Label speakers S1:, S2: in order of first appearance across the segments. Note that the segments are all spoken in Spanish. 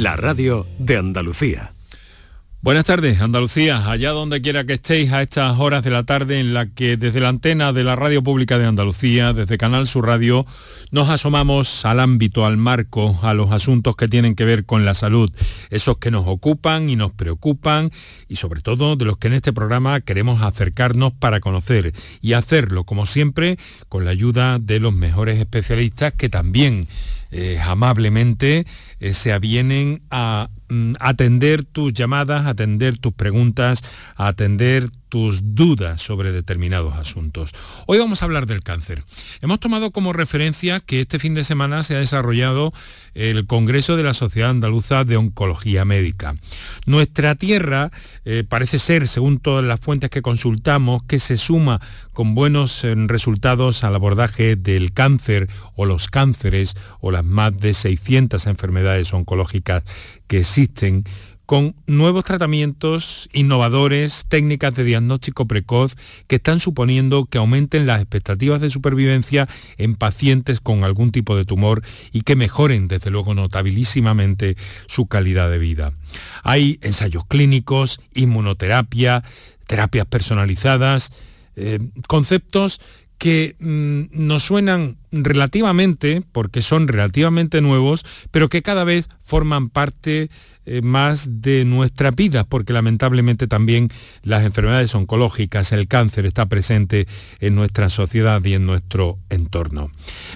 S1: La radio de Andalucía.
S2: Buenas tardes, Andalucía, allá donde quiera que estéis a estas horas de la tarde en la que desde la antena de la Radio Pública de Andalucía, desde Canal Sur Radio, nos asomamos al ámbito, al marco, a los asuntos que tienen que ver con la salud, esos que nos ocupan y nos preocupan y sobre todo de los que en este programa queremos acercarnos para conocer y hacerlo, como siempre, con la ayuda de los mejores especialistas que también eh, amablemente eh, se avienen a atender tus llamadas, atender tus preguntas, atender tus dudas sobre determinados asuntos. Hoy vamos a hablar del cáncer. Hemos tomado como referencia que este fin de semana se ha desarrollado el Congreso de la Sociedad Andaluza de Oncología Médica. Nuestra tierra eh, parece ser, según todas las fuentes que consultamos, que se suma con buenos eh, resultados al abordaje del cáncer o los cánceres o las más de 600 enfermedades oncológicas que existen con nuevos tratamientos innovadores, técnicas de diagnóstico precoz que están suponiendo que aumenten las expectativas de supervivencia en pacientes con algún tipo de tumor y que mejoren, desde luego, notabilísimamente su calidad de vida. Hay ensayos clínicos, inmunoterapia, terapias personalizadas, eh, conceptos que mm, nos suenan relativamente, porque son relativamente nuevos, pero que cada vez forman parte eh, más de nuestra vida, porque lamentablemente también las enfermedades oncológicas, el cáncer está presente en nuestra sociedad y en nuestro entorno.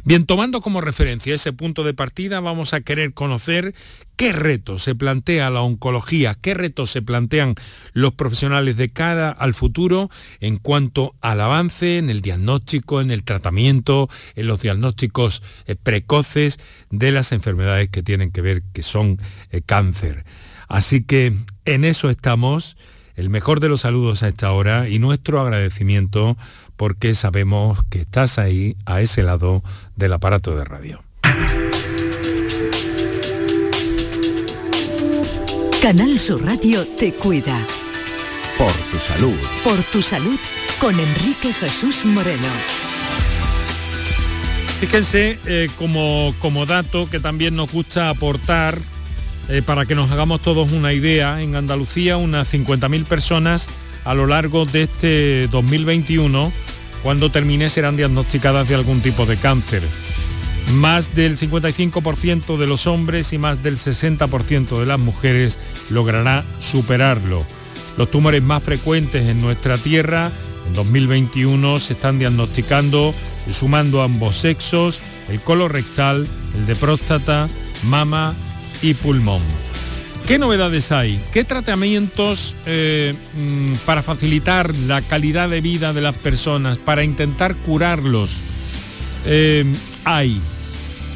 S2: Bien, tomando como referencia ese punto de partida, vamos a querer conocer qué retos se plantea la oncología, qué retos se plantean los profesionales de cara al futuro en cuanto al avance en el diagnóstico, en el tratamiento, en los diagnósticos eh, precoces de las enfermedades que tienen que ver que son eh, cáncer. Así que en eso estamos. El mejor de los saludos a esta hora y nuestro agradecimiento porque sabemos que estás ahí a ese lado del aparato de radio.
S3: Canal Sur Radio te cuida.
S1: Por tu salud.
S3: Por tu salud con Enrique Jesús Moreno.
S2: Fíjense eh, como, como dato que también nos gusta aportar eh, para que nos hagamos todos una idea, en Andalucía unas 50.000 personas a lo largo de este 2021, cuando termine, serán diagnosticadas de algún tipo de cáncer. Más del 55% de los hombres y más del 60% de las mujeres logrará superarlo. Los tumores más frecuentes en nuestra tierra en 2021 se están diagnosticando, sumando ambos sexos, el colorectal, el de próstata, mama y pulmón. ¿Qué novedades hay? ¿Qué tratamientos eh, mm, para facilitar la calidad de vida de las personas, para intentar curarlos eh, hay?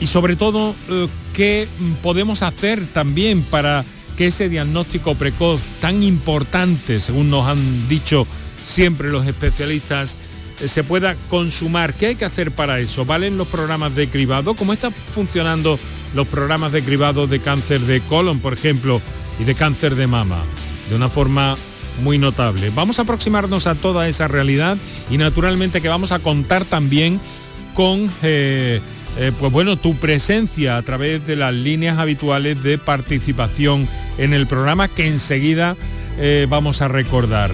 S2: Y sobre todo, eh, ¿qué podemos hacer también para que ese diagnóstico precoz tan importante, según nos han dicho siempre los especialistas eh, se pueda consumar. ¿Qué hay que hacer para eso? ¿Valen los programas de cribado? ¿Cómo están funcionando los programas de cribado de cáncer de colon, por ejemplo, y de cáncer de mama? De una forma muy notable. Vamos a aproximarnos a toda esa realidad y naturalmente que vamos a contar también con eh, eh, pues bueno, tu presencia a través de las líneas habituales de participación en el programa que enseguida vamos a recordar.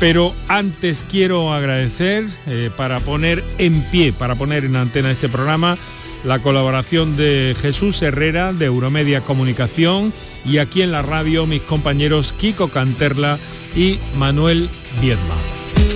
S2: Pero antes quiero agradecer eh, para poner en pie, para poner en antena este programa, la colaboración de Jesús Herrera de Euromedia Comunicación y aquí en la radio mis compañeros Kiko Canterla y Manuel Viedma.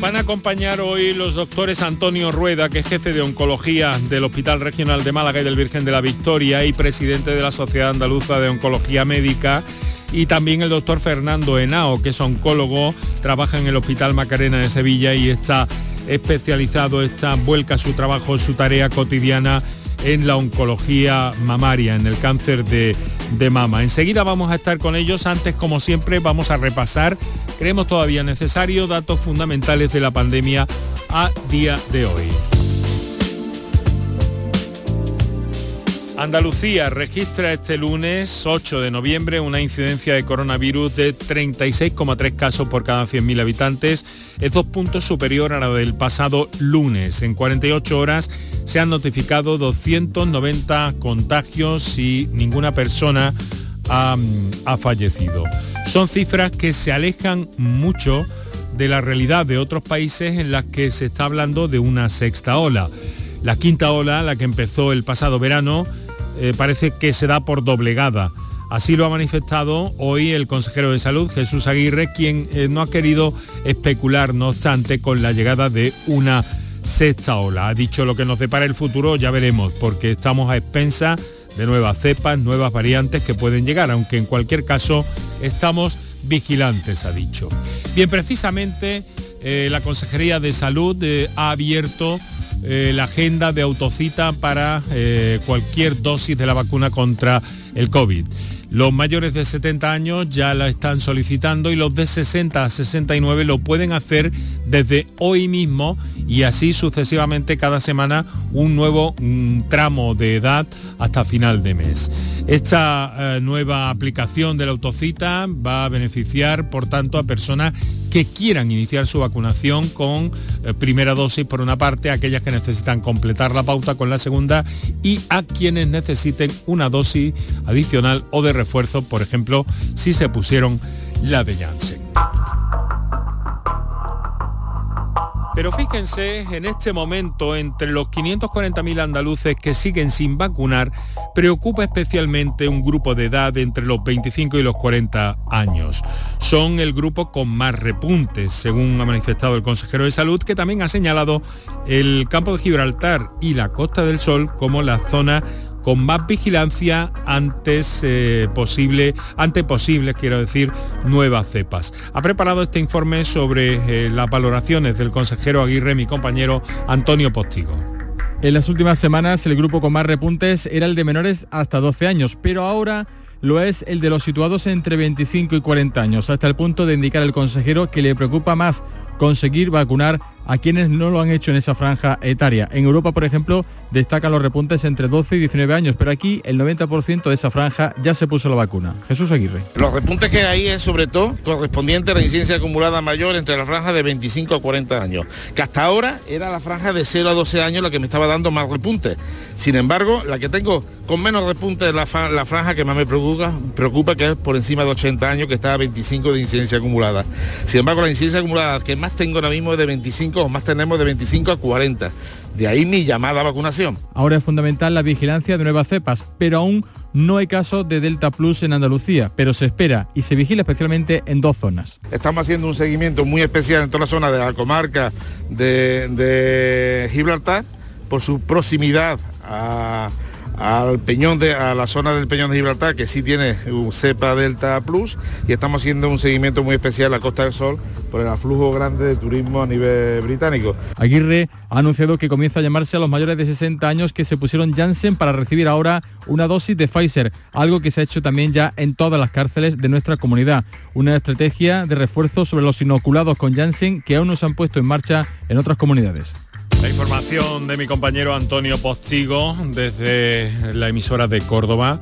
S2: Van a acompañar hoy los doctores Antonio Rueda, que es jefe de oncología del Hospital Regional de Málaga y del Virgen de la Victoria y presidente de la Sociedad Andaluza de Oncología Médica, y también el doctor Fernando Henao, que es oncólogo, trabaja en el Hospital Macarena de Sevilla y está especializado, está vuelca su trabajo, su tarea cotidiana en la oncología mamaria, en el cáncer de, de mama. Enseguida vamos a estar con ellos. Antes, como siempre, vamos a repasar, creemos todavía necesario, datos fundamentales de la pandemia a día de hoy. Andalucía registra este lunes 8 de noviembre una incidencia de coronavirus de 36,3 casos por cada 100.000 habitantes. Es dos puntos superior a la del pasado lunes. En 48 horas se han notificado 290 contagios y ninguna persona ha, ha fallecido. Son cifras que se alejan mucho de la realidad de otros países en las que se está hablando de una sexta ola. La quinta ola, la que empezó el pasado verano, eh, parece que se da por doblegada. Así lo ha manifestado hoy el consejero de salud, Jesús Aguirre, quien eh, no ha querido especular, no obstante, con la llegada de una sexta ola. Ha dicho lo que nos depara el futuro, ya veremos, porque estamos a expensas de nuevas cepas, nuevas variantes que pueden llegar, aunque en cualquier caso estamos vigilantes, ha dicho. Bien, precisamente eh, la Consejería de Salud ha abierto eh, la agenda de autocita para eh, cualquier dosis de la vacuna contra el COVID. Los mayores de 70 años ya la están solicitando y los de 60 a 69 lo pueden hacer desde hoy mismo y así sucesivamente cada semana un nuevo mm, tramo de edad hasta final de mes. Esta eh, nueva aplicación de la autocita va a beneficiar, por tanto, a personas que quieran iniciar su vacunación con eh, primera dosis por una parte, aquellas que necesitan completar la pauta con la segunda y a quienes necesiten una dosis adicional o de refuerzo, por ejemplo, si se pusieron la de Janssen. Pero fíjense, en este momento, entre los 540.000 andaluces que siguen sin vacunar, preocupa especialmente un grupo de edad entre los 25 y los 40 años. Son el grupo con más repuntes, según ha manifestado el consejero de salud, que también ha señalado el campo de Gibraltar y la Costa del Sol como la zona con más vigilancia antes posible, ante posibles, quiero decir, nuevas cepas. Ha preparado este informe sobre eh, las valoraciones del consejero Aguirre, mi compañero Antonio Postigo.
S4: En las últimas semanas el grupo con más repuntes era el de menores hasta 12 años, pero ahora lo es el de los situados entre 25 y 40 años, hasta el punto de indicar el consejero que le preocupa más conseguir vacunar a quienes no lo han hecho en esa franja etaria. En Europa, por ejemplo, destacan los repuntes entre 12 y 19 años, pero aquí el 90% de esa franja ya se puso la vacuna. Jesús Aguirre.
S5: Los repuntes que hay es sobre todo correspondiente a la incidencia acumulada mayor entre la franja de 25 a 40 años, que hasta ahora era la franja de 0 a 12 años la que me estaba dando más repuntes. Sin embargo, la que tengo con menos repuntes es la, franja que más me preocupa, preocupa, que es por encima de 80 años, que está a 25 de incidencia acumulada. Sin embargo, la incidencia acumulada que más tengo ahora mismo es de 25 o más tenemos de 25 a 40. De ahí mi llamada a vacunación.
S4: Ahora es fundamental la vigilancia de nuevas cepas, pero aún no hay casos de Delta Plus en Andalucía, pero se espera y se vigila especialmente en dos zonas.
S5: Estamos haciendo un seguimiento muy especial en toda la zona de la comarca de, de Gibraltar por su proximidad a al Peñón de, a la zona del Peñón de Gibraltar, que sí tiene un cepa Delta Plus, y estamos haciendo un seguimiento muy especial a la Costa del Sol por el aflujo grande de turismo a nivel británico.
S4: Aguirre ha anunciado que comienza a llamarse a los mayores de 60 años que se pusieron Janssen para recibir ahora una dosis de Pfizer, algo que se ha hecho también ya en todas las cárceles de nuestra comunidad. Una estrategia de refuerzo sobre los inoculados con Janssen que aún no se han puesto en marcha en otras comunidades.
S2: La información de mi compañero Antonio Postigo desde la emisora de Córdoba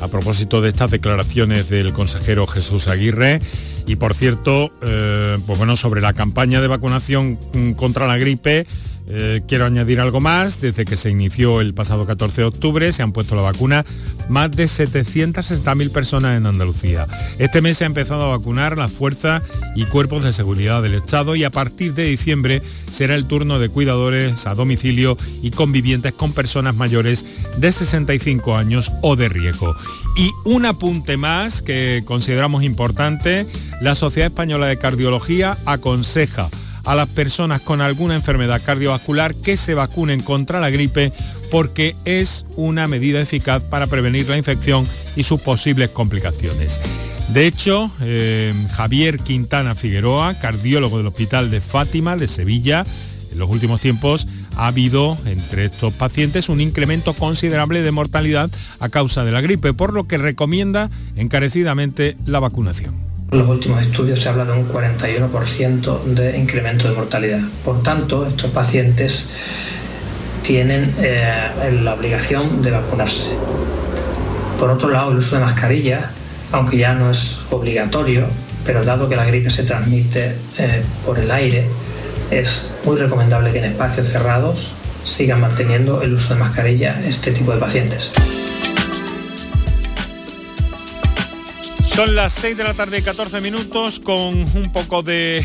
S2: a propósito de estas declaraciones del consejero Jesús Aguirre. Y por cierto, eh, pues bueno, sobre la campaña de vacunación mm, contra la gripe, eh, quiero añadir algo más. Desde que se inició el pasado 14 de octubre se han puesto la vacuna más de 760.000 personas en Andalucía. Este mes se ha empezado a vacunar las fuerzas y cuerpos de seguridad del Estado y a partir de diciembre será el turno de cuidadores a domicilio y convivientes con personas mayores de 65 años o de riesgo. Y un apunte más que consideramos importante, la Sociedad Española de Cardiología aconseja a las personas con alguna enfermedad cardiovascular que se vacunen contra la gripe porque es una medida eficaz para prevenir la infección y sus posibles complicaciones. De hecho, eh, Javier Quintana Figueroa, cardiólogo del Hospital de Fátima de Sevilla, en los últimos tiempos ha habido entre estos pacientes un incremento considerable de mortalidad a causa de la gripe, por lo que recomienda encarecidamente la vacunación.
S6: En los últimos estudios se habla de un 41% de incremento de mortalidad. Por tanto, estos pacientes tienen eh, la obligación de vacunarse. Por otro lado, el uso de mascarilla, aunque ya no es obligatorio, pero dado que la gripe se transmite eh, por el aire, es muy recomendable que en espacios cerrados sigan manteniendo el uso de mascarilla este tipo de pacientes.
S2: Son las 6 de la tarde y 14 minutos con un poco de,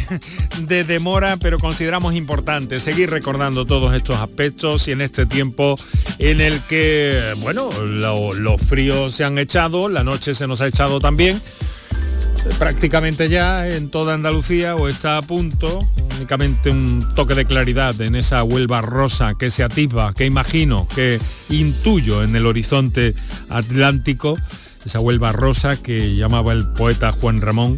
S2: demora, pero consideramos importante seguir recordando todos estos aspectos y en este tiempo en el que, bueno, los fríos se han echado, la noche se nos ha echado también. Prácticamente ya en toda Andalucía o está a punto, únicamente un toque de claridad en esa Huelva rosa que se atisba, que imagino, que intuyo en el horizonte atlántico esa Huelva rosa que llamaba el poeta Juan Ramón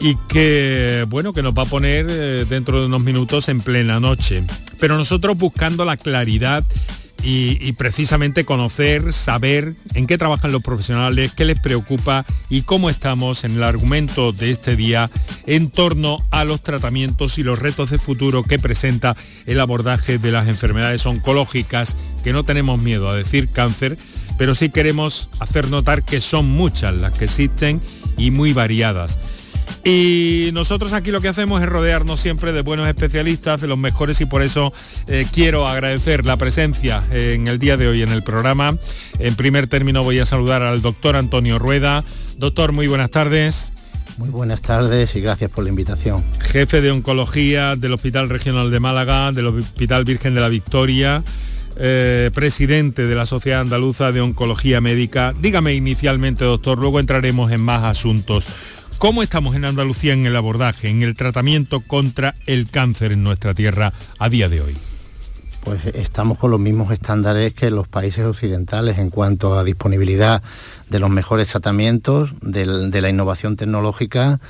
S2: y que, bueno, que nos va a poner eh, dentro de unos minutos en plena noche. Pero nosotros buscando la claridad y, precisamente conocer, saber en qué trabajan los profesionales, qué les preocupa y cómo estamos en el argumento de este día en torno a los tratamientos y los retos de futuro que presenta el abordaje de las enfermedades oncológicas, que no tenemos miedo a decir cáncer, pero sí queremos hacer notar que son muchas las que existen y muy variadas. Y nosotros aquí lo que hacemos es rodearnos siempre de buenos especialistas, de los mejores, y por eso eh, quiero agradecer la presencia en el día de hoy en el programa. En primer término voy a saludar al doctor Antonio Rueda. Doctor, muy buenas tardes.
S7: Muy buenas tardes y gracias por la invitación.
S2: Jefe de Oncología del Hospital Regional de Málaga, del Hospital Virgen de la Victoria. Eh, presidente de la Sociedad Andaluza de Oncología Médica. Dígame inicialmente, doctor, luego entraremos en más asuntos. ¿Cómo estamos en Andalucía en el abordaje, en el tratamiento contra el cáncer en nuestra tierra a día de hoy?
S7: Pues estamos con los mismos estándares que los países occidentales en cuanto a disponibilidad de los mejores tratamientos, de la innovación tecnológica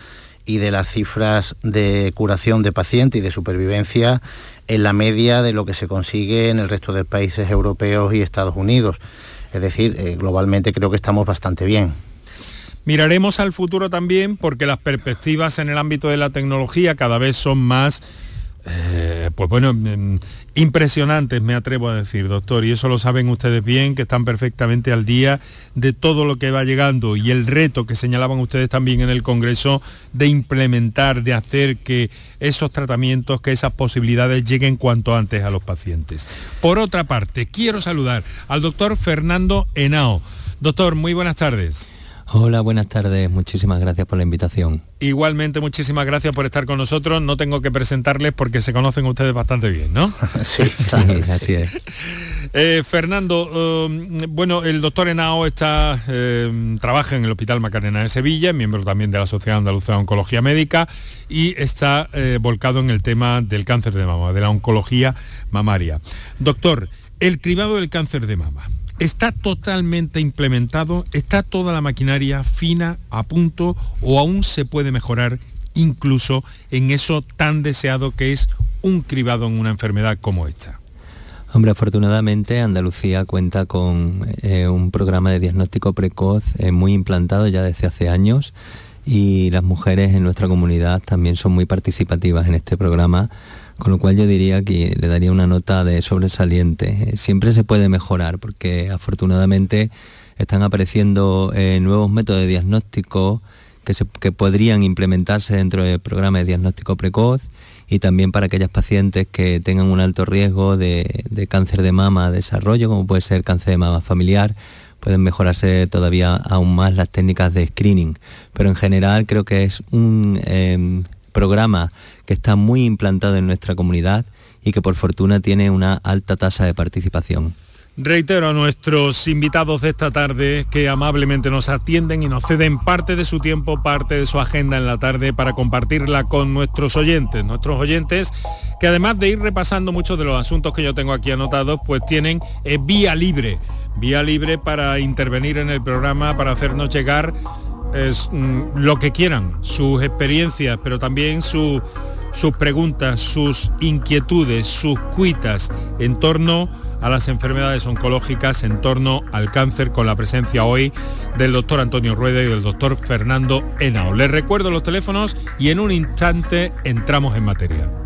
S7: y de las cifras de curación de pacientes y de supervivencia en la media de lo que se consigue en el resto de países europeos y Estados Unidos. Es decir, eh, globalmente creo que estamos bastante bien.
S2: Miraremos al futuro también porque las perspectivas en el ámbito de la tecnología cada vez son más eh, pues bueno, mm, impresionantes, me atrevo a decir, doctor, y eso lo saben ustedes bien, que están perfectamente al día de todo lo que va llegando y el reto que señalaban ustedes también en el Congreso de implementar, de hacer que esos tratamientos, que esas posibilidades lleguen cuanto antes a los pacientes. Por otra parte, quiero saludar al doctor Fernando Henao. Doctor, muy buenas tardes.
S8: Hola, buenas tardes. Muchísimas gracias por la invitación.
S2: Igualmente, muchísimas gracias por estar con nosotros. No tengo que presentarles porque se conocen ustedes bastante bien, ¿no?
S7: sí,
S8: así es.
S2: Eh, Fernando, um, bueno, el doctor Henao está, eh, trabaja en el Hospital Macarena de Sevilla, miembro también de la Sociedad Andaluza de Oncología Médica y está eh, volcado en el tema del cáncer de mama, de la oncología mamaria. Doctor, el cribado del cáncer de mama ¿Está totalmente implementado? ¿Está toda la maquinaria fina, a punto o aún se puede mejorar incluso en eso tan deseado que es un cribado en una enfermedad como esta?
S8: Hombre, afortunadamente Andalucía cuenta con eh, un programa de diagnóstico precoz eh, muy implantado ya desde hace años y las mujeres en nuestra comunidad también son muy participativas en este programa con lo cual yo diría que le daría una nota de sobresaliente. Siempre se puede mejorar porque afortunadamente están apareciendo eh, nuevos métodos de diagnóstico que, podrían implementarse dentro del programa de diagnóstico precoz y también para aquellas pacientes que tengan un alto riesgo de, cáncer de mama desarrollo, como puede ser cáncer de mama familiar, pueden mejorarse todavía aún más las técnicas de screening. Pero en general creo que es un em, programa que está muy implantado en nuestra comunidad y que por fortuna tiene una alta tasa de participación.
S2: Reitero a nuestros invitados de esta tarde que amablemente nos atienden y nos ceden parte de su tiempo, parte de su agenda en la tarde para compartirla con nuestros oyentes. Nuestros oyentes que además de ir repasando muchos de los asuntos que yo tengo aquí anotados, pues tienen eh, vía libre, vía libre para intervenir en el programa, para hacernos llegar mm, lo que quieran, sus experiencias, pero también su sus preguntas, sus inquietudes, sus cuitas en torno a las enfermedades oncológicas, en torno al cáncer, con la presencia hoy del doctor Antonio Rueda y del doctor Fernando Henao. Les recuerdo los teléfonos y en un instante entramos en materia.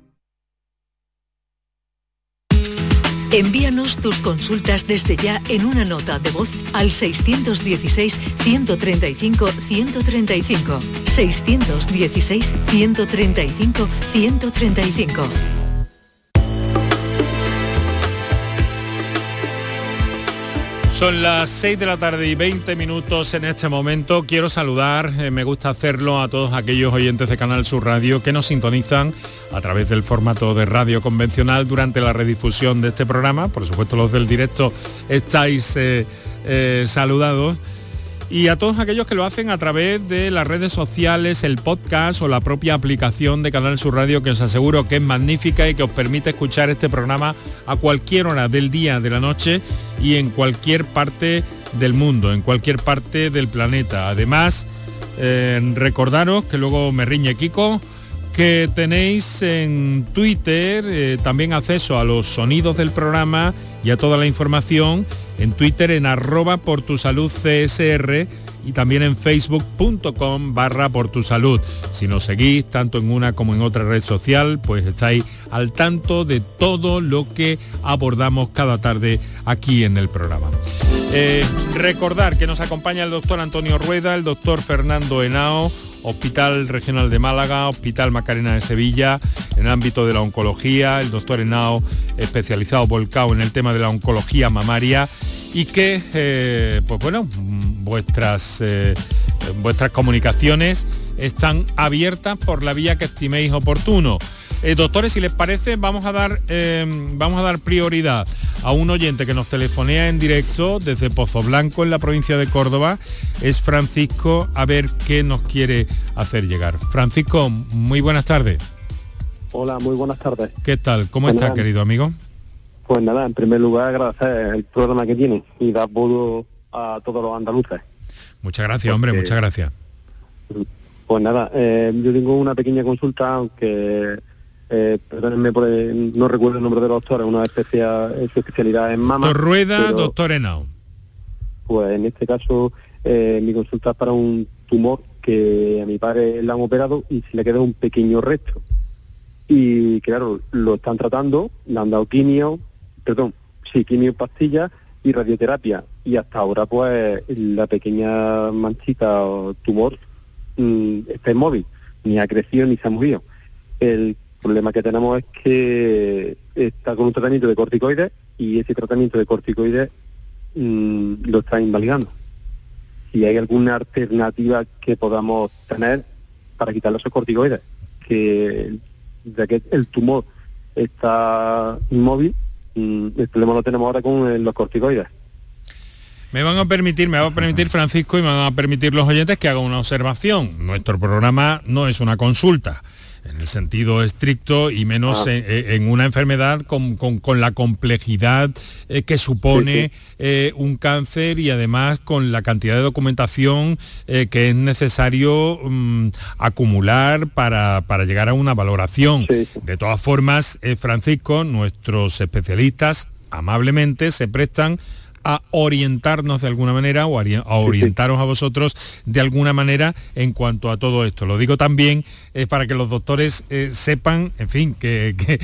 S3: Envíanos tus consultas desde ya en una nota de voz al 616-135-135. 616-135-135.
S2: Son las 6 de la tarde y 20 minutos en este momento. Quiero saludar, eh, me gusta hacerlo a todos aquellos oyentes de Canal Sur Radio que nos sintonizan a través del formato de radio convencional durante la redifusión de este programa. Por supuesto los del directo estáis eh, eh, saludados. Y a todos aquellos que lo hacen a través de las redes sociales, el podcast o la propia aplicación de Canal Sur Radio que os aseguro que es magnífica y que os permite escuchar este programa a cualquier hora del día, de la noche y en cualquier parte del mundo, en cualquier parte del planeta. Además, eh, recordaros que luego me riñe Kiko, que tenéis en Twitter eh, también acceso a los sonidos del programa y a toda la información en Twitter en arroba por tu salud CSR y también en facebook.com barra por tu salud. Si nos seguís tanto en una como en otra red social, pues estáis al tanto de todo lo que abordamos cada tarde aquí en el programa. Eh, recordar que nos acompaña el doctor Antonio Rueda, el doctor Fernando Henao, Hospital Regional de Málaga, Hospital Macarena de Sevilla, en el ámbito de la oncología, el doctor Henao especializado volcado en el tema de la oncología mamaria y que, eh, pues bueno, vuestras, eh, vuestras comunicaciones están abiertas por la vía que estiméis oportuno. Eh, doctores, si les parece, vamos a dar vamos a dar prioridad a un oyente que nos telefonea en directo desde Pozo Blanco en la provincia de Córdoba. Es Francisco, a ver qué nos quiere hacer llegar. Francisco, muy buenas tardes.
S9: Hola, muy buenas tardes.
S2: ¿Qué tal? ¿Cómo está, querido amigo?
S9: Pues nada, en primer lugar agradecer el programa que tiene y dar apoyo a todos los andaluces.
S2: Muchas gracias, hombre, muchas gracias.
S9: Pues nada, eh, yo tengo una pequeña consulta, aunque eh, perdónenme, por no recuerdo el nombre de los doctores, una especial, su especialidad en mama.
S2: Doctor Rueda, doctor Henao.
S9: Pues en este caso, eh, mi consulta es para un tumor que a mi padre le han operado y se le queda un pequeño resto. Y claro, lo están tratando, le han dado quimio, perdón, sí, quimio pastillas y radioterapia. Y hasta ahora, pues, la pequeña manchita o tumor mm, está inmóvil, ni ha crecido ni se ha movido. El problema que tenemos es que está con un tratamiento de corticoides y ese tratamiento de corticoides mm, lo está invalidando. Si hay alguna alternativa que podamos tener para quitar los corticoides, que ya que el tumor está inmóvil, Mm, el problema lo tenemos ahora con eh, los corticoides.
S2: Me van a permitir, me va a permitir Francisco y me van a permitir los oyentes que haga una observación. Nuestro programa no es una consulta en el sentido estricto y menos ah. en, una enfermedad con, la complejidad eh, que supone eh, un cáncer y además con la cantidad de documentación eh, que es necesario mm, acumular para, para, llegar a una valoración. De todas formas, Francisco, nuestros especialistas amablemente se prestan a orientarnos de alguna manera o a orientaros a vosotros de alguna manera en cuanto a todo esto. Lo digo también eh, para que los doctores eh, sepan, en fin, que,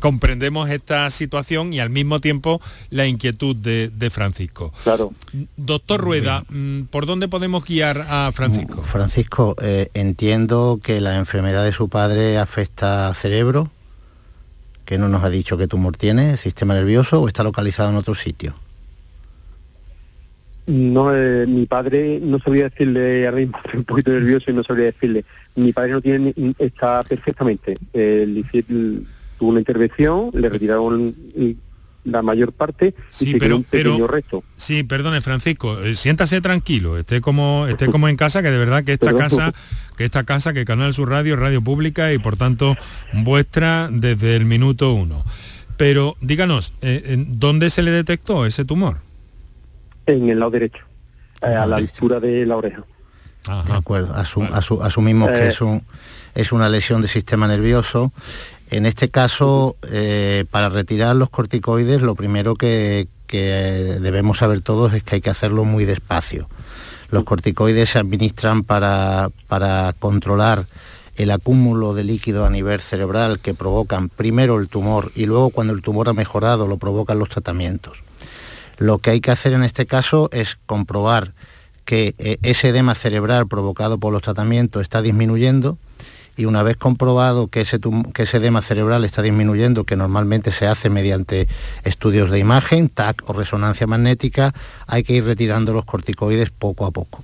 S2: comprendemos esta situación y al mismo tiempo la inquietud de, Francisco.
S9: Claro.
S2: Doctor Rueda, mm, ¿por dónde podemos guiar a Francisco?
S7: Francisco, eh, entiendo que la enfermedad de su padre afecta al cerebro, que no nos ha dicho qué tumor tiene, sistema nervioso o está localizado en otro sitio.
S9: No, eh, mi padre no sabría decirle, ahora mismo estoy un poquito nervioso y no sabría decirle. Mi padre no tiene, está perfectamente. Eh, tuvo una intervención, le retiraron la mayor parte
S2: sí, y pero, un pequeño resto. Sí, perdone Francisco, eh, siéntase tranquilo, esté como, esté como en casa, que de verdad que esta casa, que esta casa, que Canal Sur Radio, Radio Pública y por tanto vuestra desde el minuto uno. Pero díganos, ¿dónde se le detectó ese tumor?
S9: En el lado derecho, eh, a la altura de la oreja.
S7: De acuerdo, asumimos que eh. es, un, es una lesión del sistema nervioso. En este caso, eh, para retirar los corticoides, lo primero que, debemos saber todos es que hay que hacerlo muy despacio. Los corticoides se administran para, para controlar el acúmulo de líquido a nivel cerebral que provocan primero el tumor y luego cuando el tumor ha mejorado lo provocan los tratamientos. Lo que hay que hacer en este caso es comprobar que eh, ese edema cerebral provocado por los tratamientos está disminuyendo y una vez comprobado que ese, que ese edema cerebral está disminuyendo, que normalmente se hace mediante estudios de imagen, TAC o resonancia magnética, hay que ir retirando los corticoides poco a poco.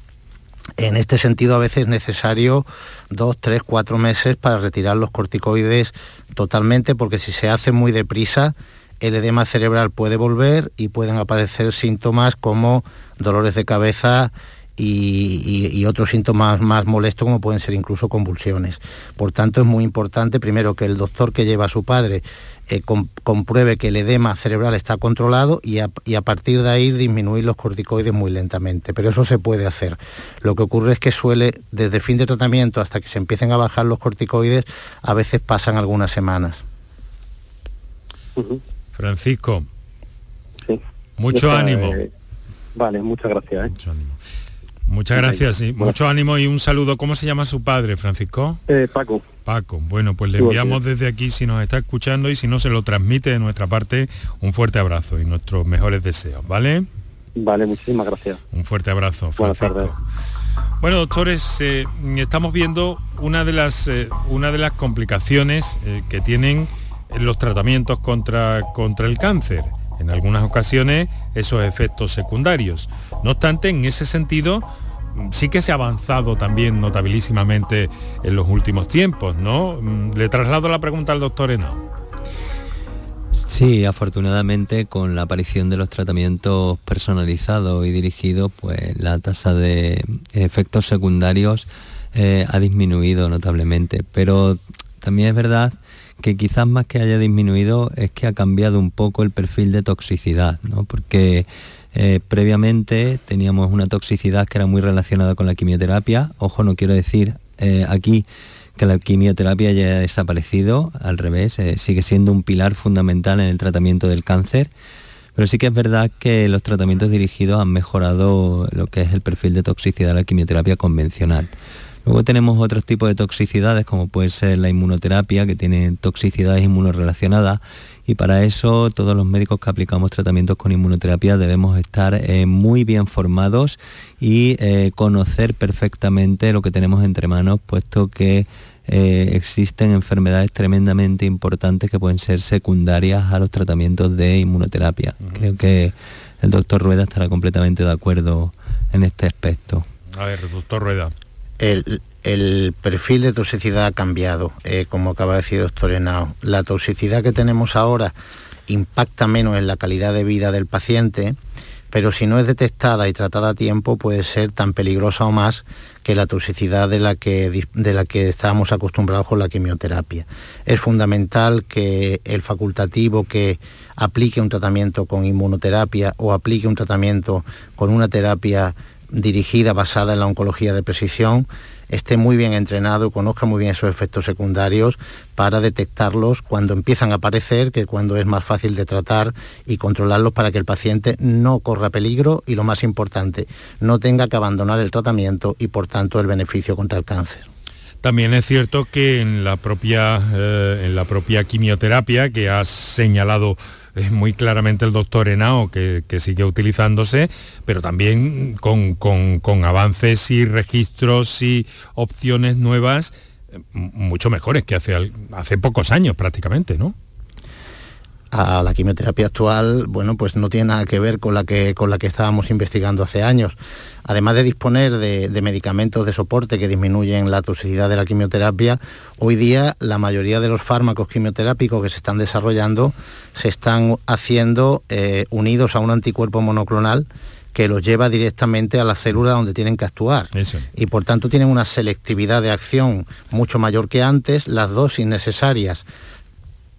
S7: En este sentido, a veces es necesario dos, tres, cuatro meses para retirar los corticoides totalmente, porque si se hace muy deprisa, el edema cerebral puede volver y pueden aparecer síntomas como dolores de cabeza y, otros síntomas más molestos como pueden ser incluso convulsiones. Por tanto, es muy importante primero que el doctor que lleva a su padre eh, compruebe que el edema cerebral está controlado y a, y a, partir de ahí disminuir los corticoides muy lentamente. Pero eso se puede hacer. Lo que ocurre es que suele, desde fin de tratamiento hasta que se empiecen a bajar los corticoides, a veces pasan algunas semanas.
S2: Francisco. Mucho ánimo.
S9: vale, muchas gracias. ¿eh?
S2: Mucho ánimo. Muchas gracias, y mucho ánimo y un saludo. ¿Cómo se llama su padre, Francisco?
S9: Eh, Paco.
S2: Paco, bueno, pues le enviamos desde aquí, si nos está escuchando y si no se lo transmite de nuestra parte, un fuerte abrazo y nuestros mejores deseos, ¿vale?
S9: Vale, muchísimas gracias.
S2: Un fuerte abrazo, Francisco. Bueno, doctores, eh, estamos viendo una de las, una de las complicaciones que tienen los tratamientos contra, contra el cáncer. En algunas ocasiones esos efectos secundarios. No obstante, en ese sentido, sí que se ha avanzado también notabilísimamente en los últimos tiempos, ¿no? Le traslado la pregunta al doctor Henao.
S8: Sí, afortunadamente con la aparición de los tratamientos personalizados y dirigidos, pues la tasa de efectos secundarios eh, ha disminuido notablemente. Pero también es verdad que quizás más que haya disminuido es que ha cambiado un poco el perfil de toxicidad, ¿no? porque eh, previamente teníamos una toxicidad que era muy relacionada con la quimioterapia. Ojo, no quiero decir eh, aquí que la quimioterapia haya desaparecido, al revés, eh, sigue siendo un pilar fundamental en el tratamiento del cáncer. Pero sí que es verdad que los tratamientos dirigidos han mejorado lo que es el perfil de toxicidad de la quimioterapia convencional. Luego tenemos otros tipos de toxicidades, como puede ser la inmunoterapia, que tiene toxicidades inmunorelacionadas, y para eso todos los médicos que aplicamos tratamientos con inmunoterapia debemos estar eh, muy bien formados y eh, conocer perfectamente lo que tenemos entre manos, puesto que eh, existen enfermedades tremendamente importantes que pueden ser secundarias a los tratamientos de inmunoterapia. Creo que el doctor Rueda estará completamente de acuerdo en este aspecto.
S2: A ver, doctor Rueda
S7: el, perfil de toxicidad ha cambiado, eh, como acaba de decir doctor Henao. La toxicidad que tenemos ahora impacta menos en la calidad de vida del paciente, pero si no es detectada y tratada a tiempo puede ser tan peligrosa o más que la toxicidad de la que, de la que estábamos acostumbrados con la quimioterapia. Es fundamental que el facultativo que aplique un tratamiento con inmunoterapia o aplique un tratamiento con una terapia dirigida, basada en la oncología de precisión, esté muy bien entrenado, conozca muy bien esos efectos secundarios para detectarlos cuando empiezan a aparecer, que cuando es más fácil de tratar y controlarlos para que el paciente no corra peligro y lo más importante, no tenga que abandonar el tratamiento y por tanto el beneficio contra el cáncer.
S2: También es cierto que en la propia, eh, en la propia quimioterapia que ha señalado eh, muy claramente el doctor Henao que, sigue utilizándose, pero también con, con, avances y registros y opciones nuevas eh, mucho mejores que hace, hace pocos años prácticamente, ¿no?
S7: A la quimioterapia actual, bueno, pues no tiene nada que ver con la que, con la que estábamos investigando hace años. Además de disponer de, medicamentos de soporte que disminuyen la toxicidad de la quimioterapia, hoy día la mayoría de los fármacos quimioterápicos que se están desarrollando se están haciendo eh, unidos a un anticuerpo monoclonal que los lleva directamente a la célula donde tienen que actuar. Y por tanto tienen una selectividad de acción mucho mayor que antes, las dosis necesarias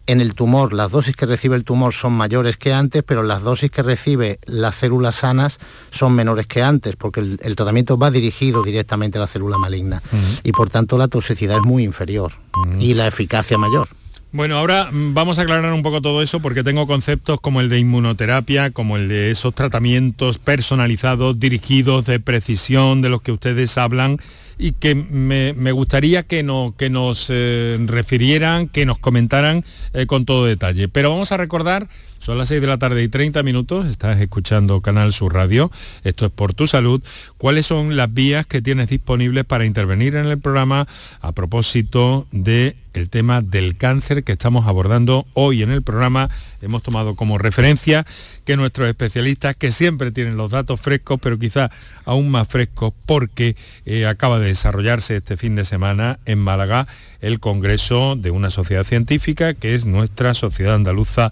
S7: en el tumor. Las dosis que recibe el tumor son mayores que antes, pero las dosis que recibe las células sanas son menores que antes, porque el, tratamiento va dirigido directamente a la célula maligna. Y por tanto la toxicidad es muy inferior y la eficacia mayor.
S2: Bueno, ahora mm, vamos a aclarar un poco todo eso porque tengo conceptos como el de inmunoterapia, como el de esos tratamientos personalizados, dirigidos, de precisión, de los que ustedes hablan y que me, gustaría que, que nos eh, refirieran, que nos comentaran eh, con todo detalle. Pero vamos a recordar, son las 6 de la tarde y 30 minutos, estás escuchando Canal Sur Radio, esto es por tu salud, cuáles son las vías que tienes disponibles para intervenir en el programa a propósito de el tema del cáncer que estamos abordando hoy en el programa. Hemos tomado como referencia que nuestros especialistas, que siempre tienen los datos frescos, pero quizá aún más frescos porque eh, acaba de desarrollarse este fin de semana en Málaga el Congreso de una sociedad científica que es nuestra Sociedad Andaluza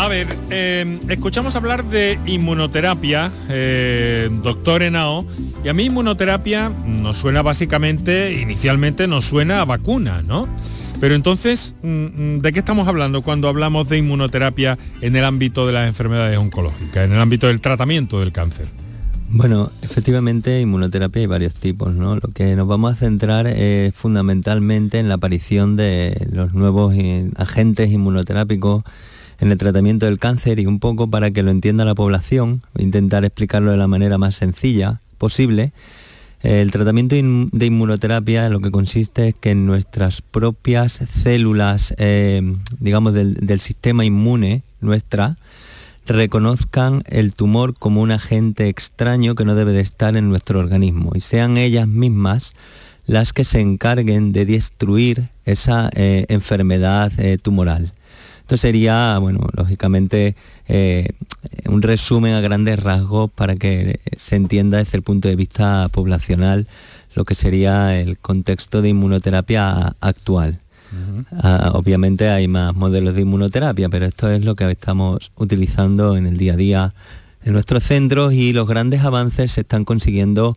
S2: A ver, eh, escuchamos hablar de inmunoterapia, eh, doctor Enao, y a mí inmunoterapia nos suena básicamente, inicialmente nos suena a vacuna, ¿no? Pero entonces, mm, mm, ¿de qué estamos hablando cuando hablamos de inmunoterapia en el ámbito de las enfermedades oncológicas, en el ámbito del tratamiento del cáncer?
S8: Bueno, efectivamente inmunoterapia hay varios tipos, ¿no? Lo que nos vamos a centrar es fundamentalmente en la aparición de los nuevos agentes inmunoterápicos en el tratamiento del cáncer y un poco para que lo entienda la población, intentar explicarlo de la manera más sencilla posible. El tratamiento de inmunoterapia lo que consiste es que nuestras propias células, eh, digamos, del, sistema inmune nuestra, reconozcan el tumor como un agente extraño que no debe de estar en nuestro organismo y sean ellas mismas las que se encarguen de destruir esa eh, enfermedad eh, tumoral. Esto sería, bueno, lógicamente eh, un resumen a grandes rasgos para que se entienda desde el punto de vista poblacional lo que sería el contexto de inmunoterapia actual. Ah, obviamente hay más modelos de inmunoterapia, pero esto es lo que estamos utilizando en el día a día en nuestros centros y los grandes avances se están consiguiendo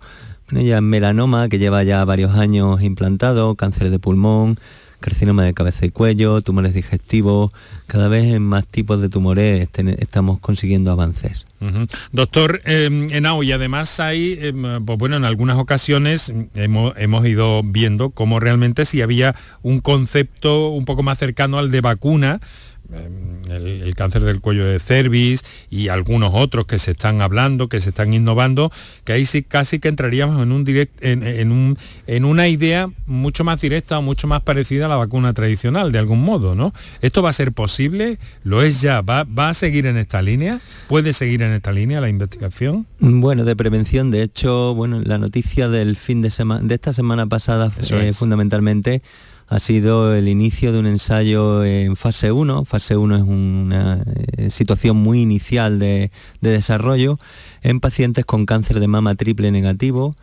S8: ya en melanoma, que lleva ya varios años implantado, cáncer de pulmón, carcinoma de cabeza y cuello, tumores digestivos, cada vez en más tipos de tumores estamos consiguiendo avances.
S2: Doctor eh, Enao, y además hay, em, pues bueno, en algunas ocasiones hemos, hemos, ido viendo cómo realmente si había un concepto un poco más cercano al de vacuna, Em, el, cáncer del cuello de cervix y algunos otros que se están hablando, que se están innovando, que ahí sí casi que entraríamos en, un direct, en, un, en una idea mucho más directa o mucho más parecida a la vacuna tradicional, de algún modo, ¿no? ¿Esto va a ser posible? ¿Lo es ya? ¿Va, va a seguir en esta línea? ¿Puede seguir en esta línea la investigación?
S8: Bueno, de prevención, de hecho, bueno, la noticia del fin de semana, de esta semana pasada, eh, fundamentalmente, ha sido el inicio de un ensayo en fase 1. Fase 1 es una eh, situación muy inicial de, desarrollo en pacientes con cáncer de mama triple negativo,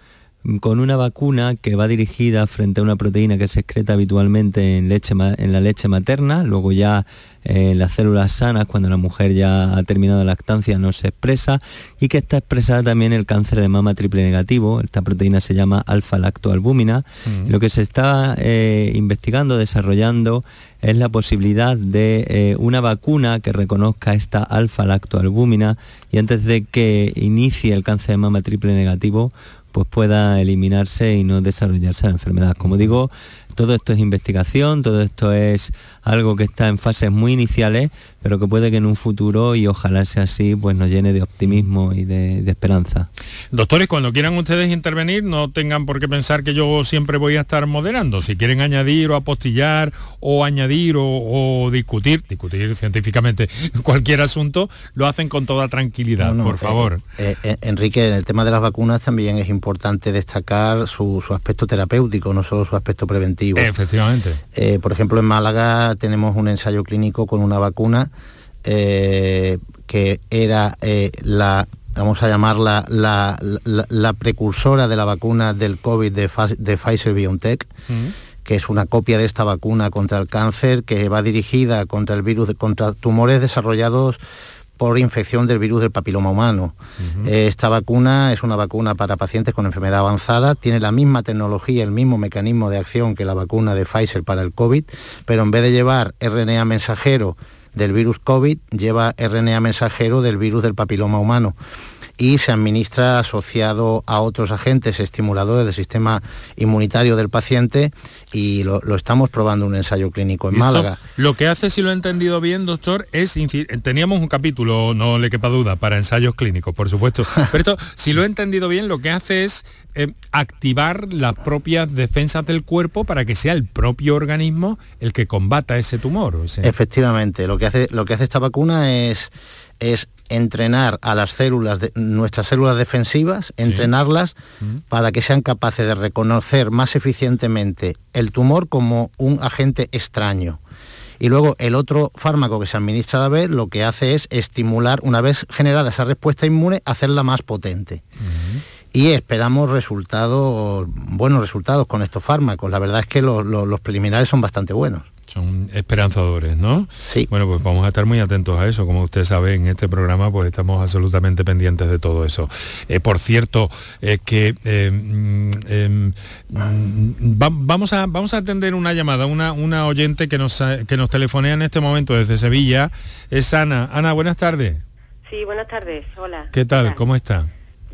S8: con una vacuna que va dirigida frente a una proteína que se excreta habitualmente en, leche, en la leche materna, luego ya en las células sanas, cuando la mujer ya ha terminado la lactancia, no se expresa, y que está expresada también el cáncer de mama triple negativo. Esta proteína se llama alfa-lactoalbúmina. Lo que se está eh, investigando, desarrollando, es la posibilidad de eh, una vacuna que reconozca esta alfa-lactoalbúmina y antes de que inicie el cáncer de mama triple negativo, pues pueda eliminarse y no desarrollarse la enfermedad. Como digo, todo esto es investigación, todo esto es algo que está en fases muy iniciales, pero que puede que en un futuro, y ojalá sea así, pues nos llene de optimismo y de, esperanza.
S2: Doctores, cuando quieran ustedes intervenir, no tengan por qué pensar que yo siempre voy a estar moderando. Si quieren añadir o apostillar o añadir o, discutir, discutir científicamente cualquier asunto, lo hacen con toda tranquilidad, por eh, favor.
S7: Eh, eh, Enrique, en el tema de las vacunas también es importante destacar su, aspecto terapéutico, no solo su aspecto preventivo.
S2: Efectivamente.
S7: por ejemplo, en Málaga tenemos un ensayo clínico con una vacuna eh, que era eh, la vamos a llamarla la, la, precursora de la vacuna del COVID de, de Pfizer BioNTech, que es una copia de esta vacuna contra el cáncer que va dirigida contra el virus, contra tumores desarrollados por infección del virus del papiloma humano. Eh, esta vacuna es una vacuna para pacientes con enfermedad avanzada, tiene la misma tecnología, el mismo mecanismo de acción que la vacuna de Pfizer para el COVID, pero en vez de llevar RNA mensajero del virus COVID, lleva RNA mensajero del virus del papiloma humano y se administra asociado a otros agentes estimuladores del sistema inmunitario del paciente y lo, estamos probando en un ensayo clínico en Málaga.
S2: Lo que hace, si lo he entendido bien, doctor, es, teníamos un capítulo, no le quepa duda, para ensayos clínicos, por supuesto, pero esto, si lo he entendido bien, lo que hace es eh, activar las propias defensas del cuerpo para que sea el propio organismo el que combata ese tumor.
S7: Efectivamente, lo que hace, lo que hace esta vacuna es es entrenar a las células, de, nuestras células defensivas, entrenarlas mm. para que sean capaces de reconocer más eficientemente el tumor como un agente extraño. Y luego el otro fármaco que se administra a la vez lo que hace es estimular, una vez generada esa respuesta inmune, hacerla más potente. Y esperamos resultados, buenos resultados con estos fármacos. La verdad es que los preliminares son bastante buenos
S2: son esperanzadores, ¿no?
S7: Sí.
S2: Bueno, pues vamos a estar muy atentos a eso. Como usted sabe, en este programa pues estamos absolutamente pendientes de todo eso. Eh, por cierto, es que eh, mm, em, mm, vamos, a, vamos a atender una llamada, una, una oyente que nos, que nos telefonea en este momento desde Sevilla. Es Ana. Ana, buenas tardes.
S10: Sí, buenas tardes. Hola.
S2: ¿Qué tal? ¿Cómo está?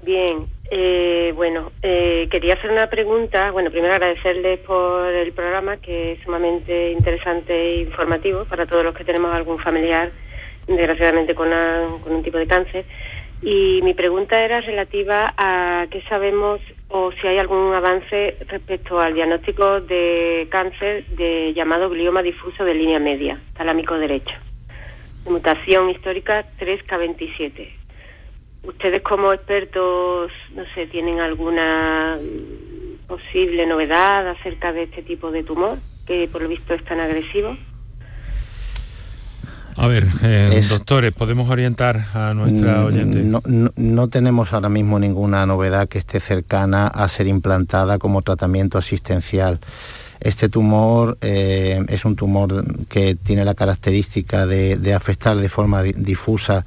S10: Bien, eh, bueno, eh, quería hacer una pregunta. Bueno, primero agradecerles por el programa, que es sumamente interesante e informativo para todos los que tenemos algún familiar, desgraciadamente con, un tipo de cáncer. Y mi pregunta era relativa a qué sabemos o si hay algún avance respecto al diagnóstico de cáncer de llamado glioma difuso de línea media, talámico derecho, mutación histórica 3K27. ¿Ustedes como expertos, no sé, tienen alguna posible novedad acerca de este tipo de tumor, que por lo visto es tan agresivo?
S2: A ver, eh, doctores, ¿podemos orientar a nuestra mm, oyente?
S7: No, no, tenemos ahora mismo ninguna novedad que esté cercana a ser implantada como tratamiento asistencial. Este tumor eh, es un tumor que tiene la característica de afectar de forma difusa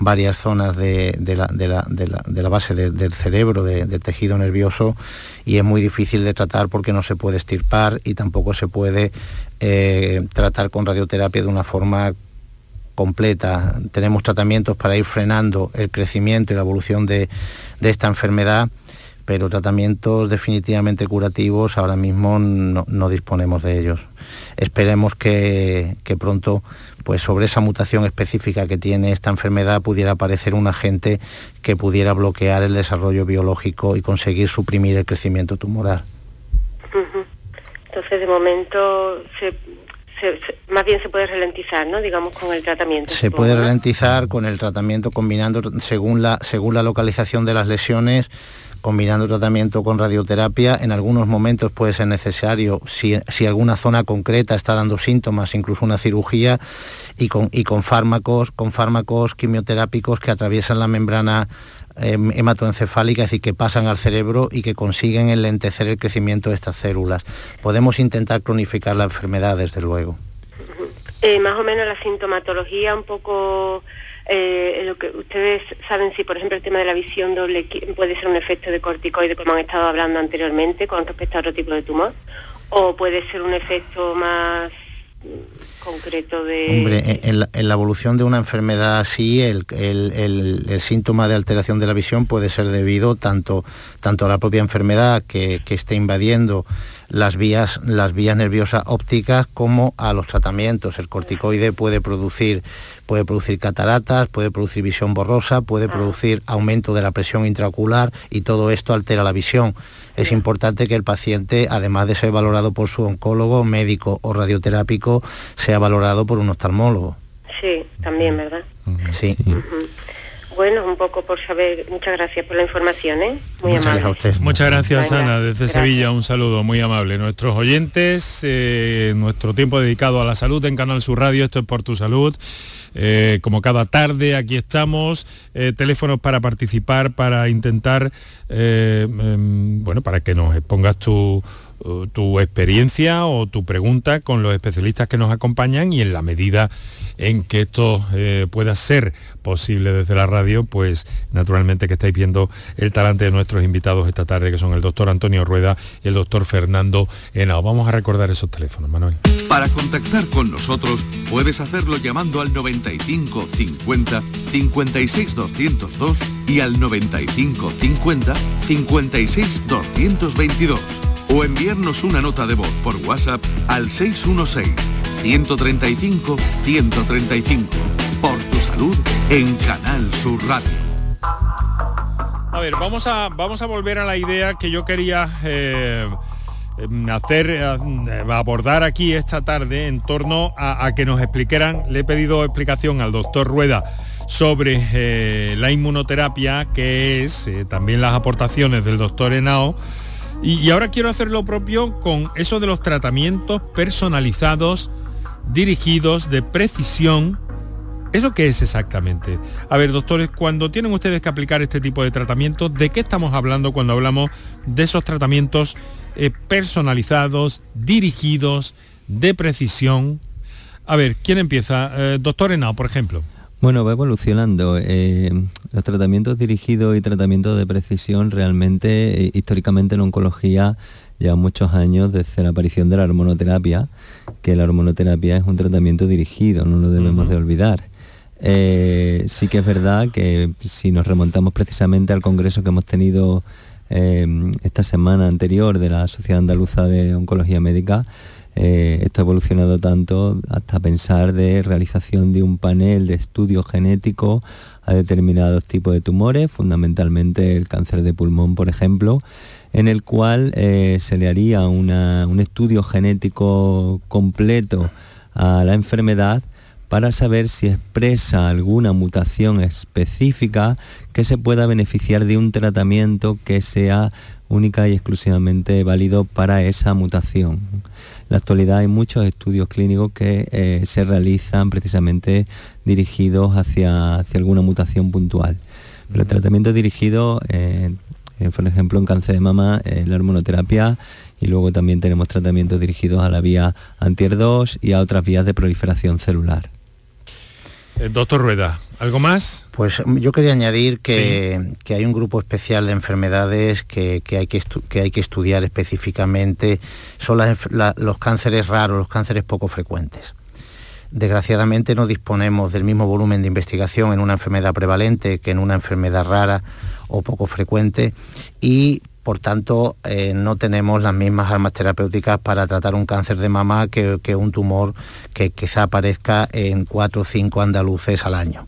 S7: varias zonas de, la, base del cerebro, del tejido nervioso, y es muy difícil de tratar porque no se puede estirpar y tampoco se puede eh, tratar con radioterapia de una forma completa. Tenemos tratamientos para ir frenando el crecimiento y la evolución de, esta enfermedad, pero tratamientos definitivamente curativos ahora mismo no, disponemos de ellos. Esperemos que, que pronto pues sobre esa mutación específica que tiene esta enfermedad pudiera aparecer un agente que pudiera bloquear el desarrollo biológico y conseguir suprimir el crecimiento tumoral.
S10: Entonces, de momento, más bien se puede ralentizar, ¿no? Digamos, con el tratamiento.
S7: Se puede ralentizar con el tratamiento combinando según la, según la localización de las lesiones combinando tratamiento con radioterapia. En algunos momentos puede ser necesario, si, alguna zona concreta está dando síntomas, incluso una cirugía, y con, y con fármacos, con fármacos quimioterápicos que atraviesan la membrana em, hematoencefálicas, es decir, que pasan al cerebro y que consiguen enlentecer el crecimiento de estas células. Podemos intentar cronificar la enfermedad, desde luego.
S10: Eh, más o menos la sintomatología, un poco eh, lo que ustedes saben si, por ejemplo, el tema de la visión doble puede ser un efecto de corticoide, como han estado hablando anteriormente, con respecto a otro tipo de tumor, o puede ser un efecto más concreto de...
S7: Hombre, en la, evolución de una enfermedad así, el, síntoma de alteración de la visión puede ser debido tanto, tanto a la propia enfermedad que, que esté invadiendo las vías, las vías nerviosas ópticas como a los tratamientos. El corticoide puede producir, puede producir cataratas, puede producir visión borrosa, puede ah. producir aumento de la presión intraocular y todo esto altera la visión. Es importante que el paciente, además de ser valorado por su oncólogo, médico o radioterápico, sea valorado por un oftalmólogo.
S10: Sí, también, ¿verdad?
S7: Sí.
S10: Bueno, un poco por saber, muchas gracias por la información, ¿eh? Muy Muchas amable.
S2: Gracias Muchas gracias, Ana, desde Sevilla, un saludo muy amable. Nuestros oyentes, eh, nuestro tiempo dedicado a la salud en Canal Sur Radio, esto es por tu salud. Eh, como cada tarde, aquí estamos, eh, teléfonos para participar, para intentar, em, bueno, para que nos expongas tu, tu experiencia o tu pregunta con los especialistas que nos acompañan y en la medida en que esto eh, pueda ser posible desde la radio, pues naturalmente que estáis viendo el talante de nuestros invitados esta tarde, que son el doctor Antonio Rueda y el doctor Fernando Henao. Vamos a recordar esos teléfonos, Manuel.
S11: Para contactar con nosotros puedes hacerlo llamando al 95 50 56 202 y al 95 50 56 222 o enviarnos una nota de voz por WhatsApp al 616 135 135. Por tu salud en Canal Sur Radio.
S2: A ver, vamos a, vamos a volver a la idea que yo quería eh, em, hacer, eh, abordar aquí esta tarde en torno a, que nos explicaran, le he pedido explicación al doctor Rueda sobre eh, la inmunoterapia, que es también las aportaciones del doctor Henao, y, ahora quiero hacer lo propio con eso de los tratamientos personalizados, dirigidos, de precisión. ¿Eso qué es exactamente? A ver, doctores, cuando tienen ustedes que aplicar este tipo de tratamientos, ¿de qué estamos hablando cuando hablamos de esos tratamientos eh, personalizados, dirigidos, de precisión? A ver, ¿quién empieza? Eh, doctor Henao, por ejemplo.
S8: Bueno, va evolucionando. Eh, los tratamientos dirigidos y tratamientos de precisión realmente, eh, históricamente en oncología, llevan muchos años desde la aparición de la hormonoterapia, que la hormonoterapia es un tratamiento dirigido, no lo debemos de olvidar. Eh, sí que es verdad que si nos remontamos precisamente al congreso que hemos tenido esta semana anterior de la Sociedad Andaluza de Oncología Médica, eh, esto ha evolucionado tanto hasta pensar de realización de un panel de estudio genético a determinados tipos de tumores, fundamentalmente el cáncer de pulmón, por ejemplo, en el cual eh, se le haría un estudio genético completo a la enfermedad para saber si expresa alguna mutación específica que se pueda beneficiar de un tratamiento que sea única y exclusivamente válido para esa mutación la actualidad hay muchos estudios clínicos que eh, se realizan precisamente dirigidos hacia, alguna mutación puntual. Pero el tratamiento dirigido, eh, eh, por ejemplo, en cáncer de mama, la hormonoterapia y luego también tenemos tratamientos dirigidos a la vía antier2 y a otras vías de proliferación celular.
S2: Doctor Rueda, ¿Algo más?
S7: Pues mm, yo quería añadir que, hay un grupo especial de enfermedades que, hay, que, hay que estudiar específicamente. Son los cánceres raros, los cánceres poco frecuentes. Desgraciadamente no disponemos del mismo volumen de investigación en una enfermedad prevalente que en una enfermedad rara o poco frecuente y por tanto eh, no tenemos las mismas armas terapéuticas para tratar un cáncer de mama que, un tumor que quizá aparezca en cuatro o cinco andaluces al año.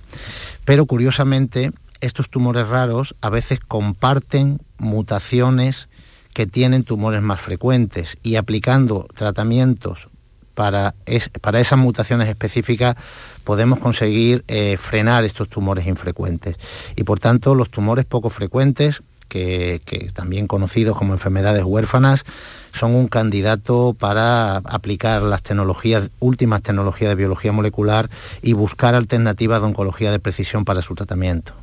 S7: Pero curiosamente, estos tumores raros a veces comparten mutaciones que tienen tumores más frecuentes y aplicando tratamientos para, para esas mutaciones específicas podemos conseguir eh, frenar estos tumores infrecuentes. Y por tanto los tumores poco frecuentes que, también conocidos como enfermedades huérfanas, son un candidato para aplicar las tecnologías, últimas tecnologías de biología molecular y buscar alternativas de oncología de precisión para su tratamiento.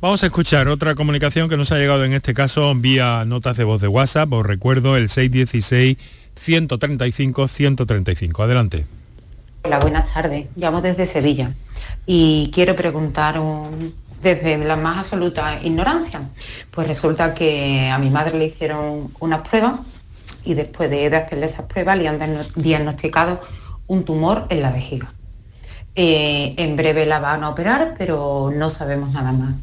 S2: Vamos a escuchar otra comunicación que nos ha llegado en este caso vía notas de voz de WhatsApp. Os recuerdo el 616 135 135. Adelante.
S12: Hola, buenas tardes. Llamo desde Sevilla y quiero preguntar desde la más absoluta ignorancia. Pues resulta que a mi madre le hicieron unas pruebas y después de, hacerle esas pruebas le han diagnosticado un tumor en la vejiga. Eh, en breve la van a operar, pero no sabemos nada más.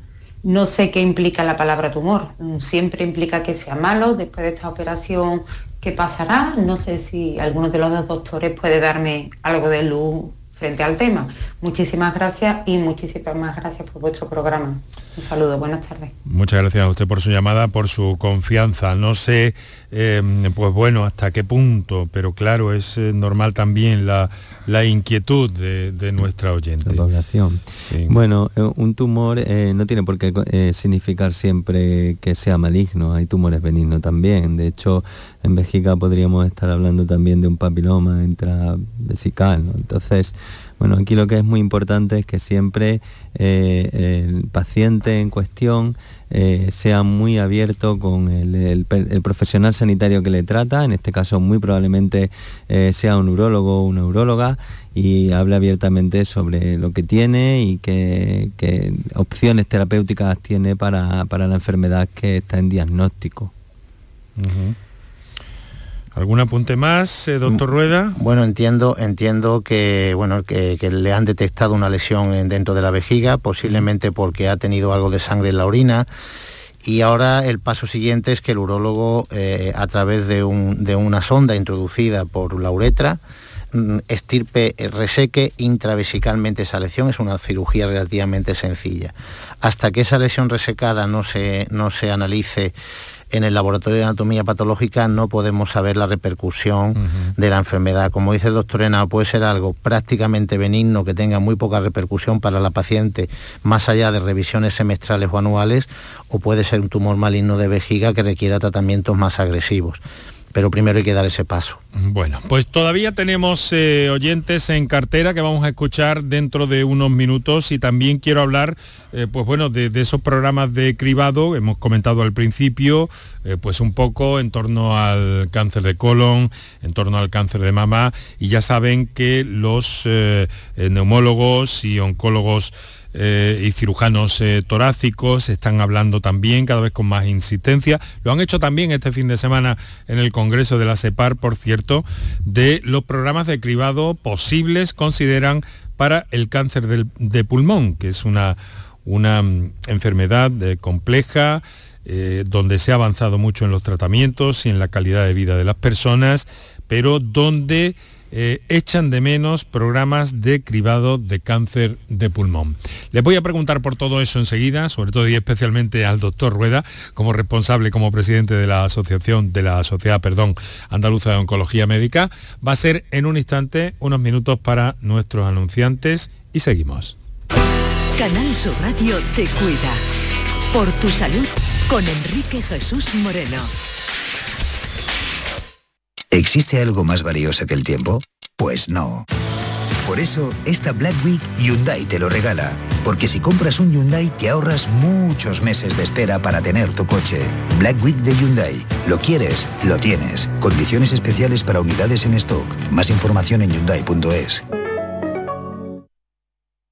S12: No sé qué implica la palabra tumor. Siempre implica que sea malo. Después de esta operación, ¿qué pasará? No sé si alguno de los dos doctores puede darme algo de luz frente al tema. Muchísimas gracias y muchísimas más gracias por vuestro programa. Un saludo, buenas tardes.
S2: Muchas gracias a usted por su llamada, por su confianza. No sé, eh, pues bueno, hasta qué punto, pero claro, es eh, normal también la, inquietud de, nuestra oyente.
S8: La población. Bueno, eh, un tumor no tiene por qué significar siempre que sea maligno, hay tumores benignos también. De hecho, en vejiga podríamos estar hablando también de un papiloma intravesical. Entonces, bueno, aquí lo que es muy importante es que siempre eh, el paciente en cuestión eh, sea muy abierto con el, profesional sanitario que le trata, en este caso muy probablemente eh, sea un urólogo o una uróloga, y hable abiertamente sobre lo que tiene y qué, opciones terapéuticas tiene para, la enfermedad que está en diagnóstico.
S2: ¿Algún apunte más, eh, doctor Rueda?
S7: Bueno, entiendo, entiendo que, bueno, que, le han detectado una lesión dentro de la vejiga, posiblemente porque ha tenido algo de sangre en la orina. Y ahora el paso siguiente es que el urólogo, eh, a través de, una sonda introducida por la uretra, mm, estirpe, eh, reseque intravesicalmente esa lesión. Es una cirugía relativamente sencilla. Hasta que esa lesión resecada no se, no se analice en el laboratorio de anatomía patológica no podemos saber la repercusión de la enfermedad. Como dice el doctor Henao, puede ser algo prácticamente benigno que tenga muy poca repercusión para la paciente, más allá de revisiones semestrales o anuales, o puede ser un tumor maligno de vejiga que requiera tratamientos más agresivos pero primero hay que dar ese paso.
S2: Bueno, pues todavía tenemos eh, oyentes en cartera que vamos a escuchar dentro de unos minutos y también quiero hablar, eh, pues bueno, de, esos programas de cribado, hemos comentado al principio, eh, pues un poco en torno al cáncer de colon, en torno al cáncer de mama y ya saben que los neumólogos y oncólogos eh, y cirujanos eh, torácicos están hablando también cada vez con más insistencia. Lo han hecho también este fin de semana en el Congreso de la CEPAR, por cierto, de los programas de cribado posibles, consideran, para el cáncer de pulmón, que es una, una mm, enfermedad eh, compleja, donde se ha avanzado mucho en los tratamientos y en la calidad de vida de las personas, pero donde eh, echan de menos programas de cribado de cáncer de pulmón. Les voy a preguntar por todo eso enseguida, sobre todo y especialmente al doctor Rueda, como responsable, como presidente de la asociación, de la sociedad, perdón, andaluza de oncología médica. Va a ser en un instante unos minutos para nuestros anunciantes y seguimos.
S3: Canal Sur Radio te cuida. Por tu salud con Enrique Jesús Moreno.
S13: ¿Existe algo más valioso que el tiempo? Pues no. Por eso, esta Black Week Hyundai te lo regala. Porque si compras un Hyundai te ahorras muchos meses de espera para tener tu coche. Black Week de Hyundai. Lo quieres, lo tienes. Condiciones especiales para unidades en stock. Más información en hyundai.es.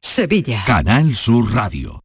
S3: Sevilla.
S1: Canal Sur Radio.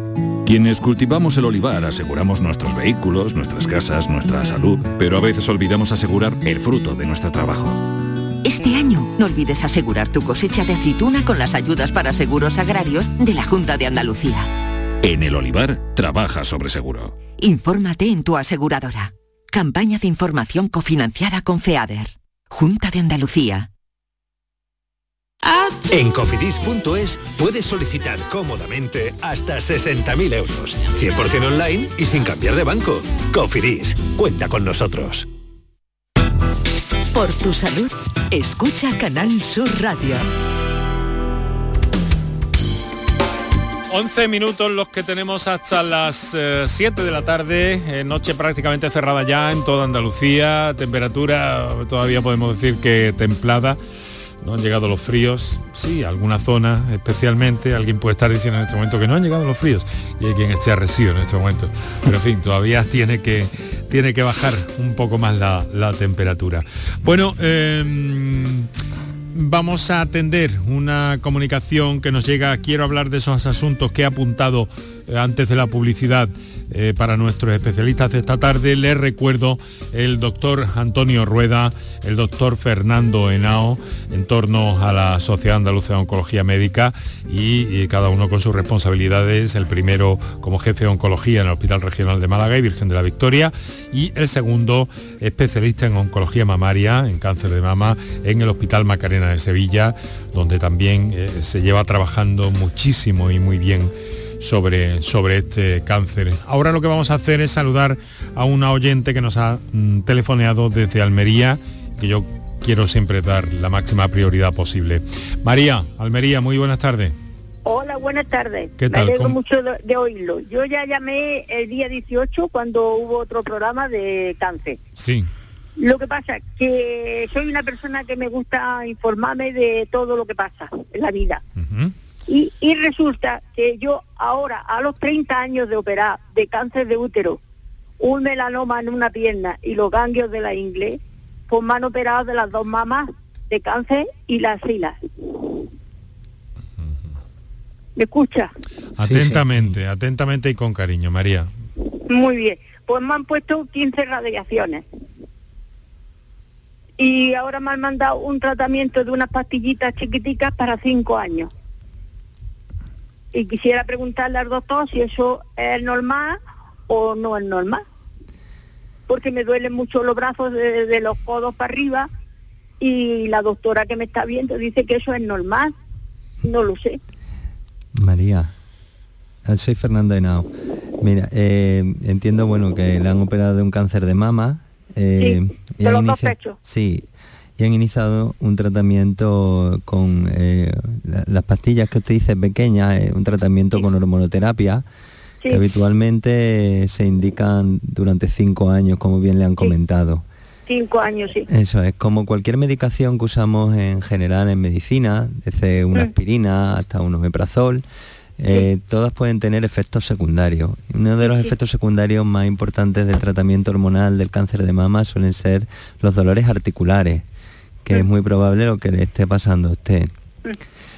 S1: Quienes cultivamos el olivar aseguramos nuestros vehículos, nuestras casas, nuestra salud, pero a veces olvidamos asegurar el fruto de nuestro trabajo.
S14: Este año no olvides asegurar tu cosecha de aceituna con las ayudas para seguros agrarios de la Junta de Andalucía.
S1: En el Olivar, trabaja sobre seguro.
S14: Infórmate en tu aseguradora. Campaña de información cofinanciada con FEADER. Junta de Andalucía.
S13: En cofidis.es puedes solicitar cómodamente hasta 60.000 euros, 100% online y sin cambiar de banco. Cofidis, cuenta con nosotros.
S3: Por tu salud, escucha Canal Sur Radio.
S2: 11 minutos los que tenemos hasta las 7 de la tarde, eh, noche prácticamente cerrada ya en toda Andalucía, temperatura todavía podemos decir que templada, no han llegado los fríos, sí, alguna zona especialmente, alguien puede estar diciendo en este momento que no han llegado los fríos y hay quien esté arrecido en este momento, pero en fin, todavía tiene que, tiene que bajar un poco más la, la temperatura. Bueno, em, vamos a atender una comunicación que nos llega. Quiero hablar de esos asuntos que he apuntado eh, antes de la publicidad eh, para nuestros especialistas de esta tarde. Les recuerdo el doctor Antonio Rueda, el doctor Fernando Henao, en torno a la Sociedad Andaluza de Oncología Médica y, cada uno con sus responsabilidades. El primero como jefe de oncología en el Hospital Regional de Málaga y Virgen de la Victoria y el segundo especialista en oncología mamaria, en cáncer de mama, en el Hospital Macarena de Sevilla, donde también eh, se lleva trabajando muchísimo y muy bien sobre, sobre este cáncer. Ahora lo que vamos a hacer es saludar a una oyente que nos ha mm, telefoneado desde Almería, que yo quiero siempre dar la máxima prioridad posible. María, Almería, muy buenas tardes.
S15: Hola, buenas tardes.
S2: ¿Qué tal?
S15: Me alegro
S2: ¿Cómo-
S15: mucho de, de oírlo. Yo ya llamé el día 18 cuando hubo otro programa de cáncer.
S2: Sí.
S15: Lo que pasa es que soy una persona que me gusta informarme de todo lo que pasa en la vida. Y, y resulta que yo ahora, a los 30 años de operar de cáncer de útero, un melanoma en una pierna y los ganglios de la ingle, pues me han operado de las dos mamas de cáncer y las filas. ¿Me escucha?
S2: Atentamente, atentamente y con cariño, María.
S15: Muy bien. Pues me han puesto 15 radiaciones. Y ahora me han mandado un tratamiento de unas pastillitas chiquiticas para cinco años. Y quisiera preguntarle al doctor si eso es normal o no es normal. Porque me duelen mucho los brazos de, de los codos para arriba y la doctora que me está viendo dice que eso es normal. No lo sé.
S8: María, ah, soy Fernando Henao. Mira, eh, entiendo bueno que le han operado de un cáncer de mama. eh, y
S15: de los dos pechos.
S8: Sí, y han iniciado un tratamiento con eh, la- las pastillas que usted dice pequeñas, eh, un tratamiento con hormonoterapia,
S15: Sí.
S8: que habitualmente se indican durante cinco años, como bien le han comentado.
S15: Cinco años, sí.
S8: Eso es como cualquier medicación que usamos en general en medicina, desde una
S15: Mm.
S8: aspirina hasta un omeprazol, eh, todas pueden tener efectos secundarios. Uno de los efectos secundarios más importantes del tratamiento hormonal del cáncer de mama suelen ser los dolores articulares, que es muy probable lo que le esté pasando a usted.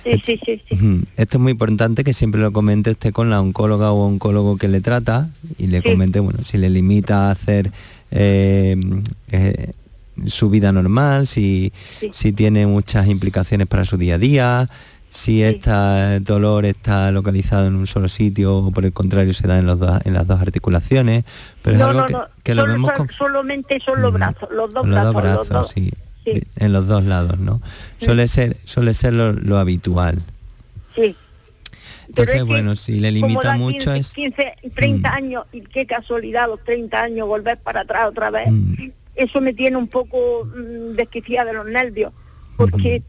S15: Sí, sí, sí, sí.
S8: Esto es muy importante que siempre lo comente usted con la oncóloga o oncólogo que le trata y le comente, bueno, si le limita a hacer eh, eh, su vida normal, si, si tiene muchas implicaciones para su día a día, si este dolor está localizado en un solo sitio o por el contrario se da en, los dos- en las dos articulaciones, pero
S15: no,
S8: es algo
S15: no,
S8: que,
S15: no.
S8: que lo
S15: Solo-
S8: vemos con-
S15: solamente son los brazos, los dos
S8: los
S15: brazos.
S8: dos
S15: los
S8: brazos,
S15: dos.
S8: Sí, en los dos lados, ¿no? Suele ser, suele ser lo, lo habitual.
S15: Sí.
S8: Entonces, bueno, si le limita mucho
S15: 15,
S8: es...
S15: 15, 30
S8: Mm.
S15: años, y qué casualidad los 30 años volver para atrás otra vez,
S8: Mm.
S15: eso me tiene un poco mm, desquiciada de los nervios, porque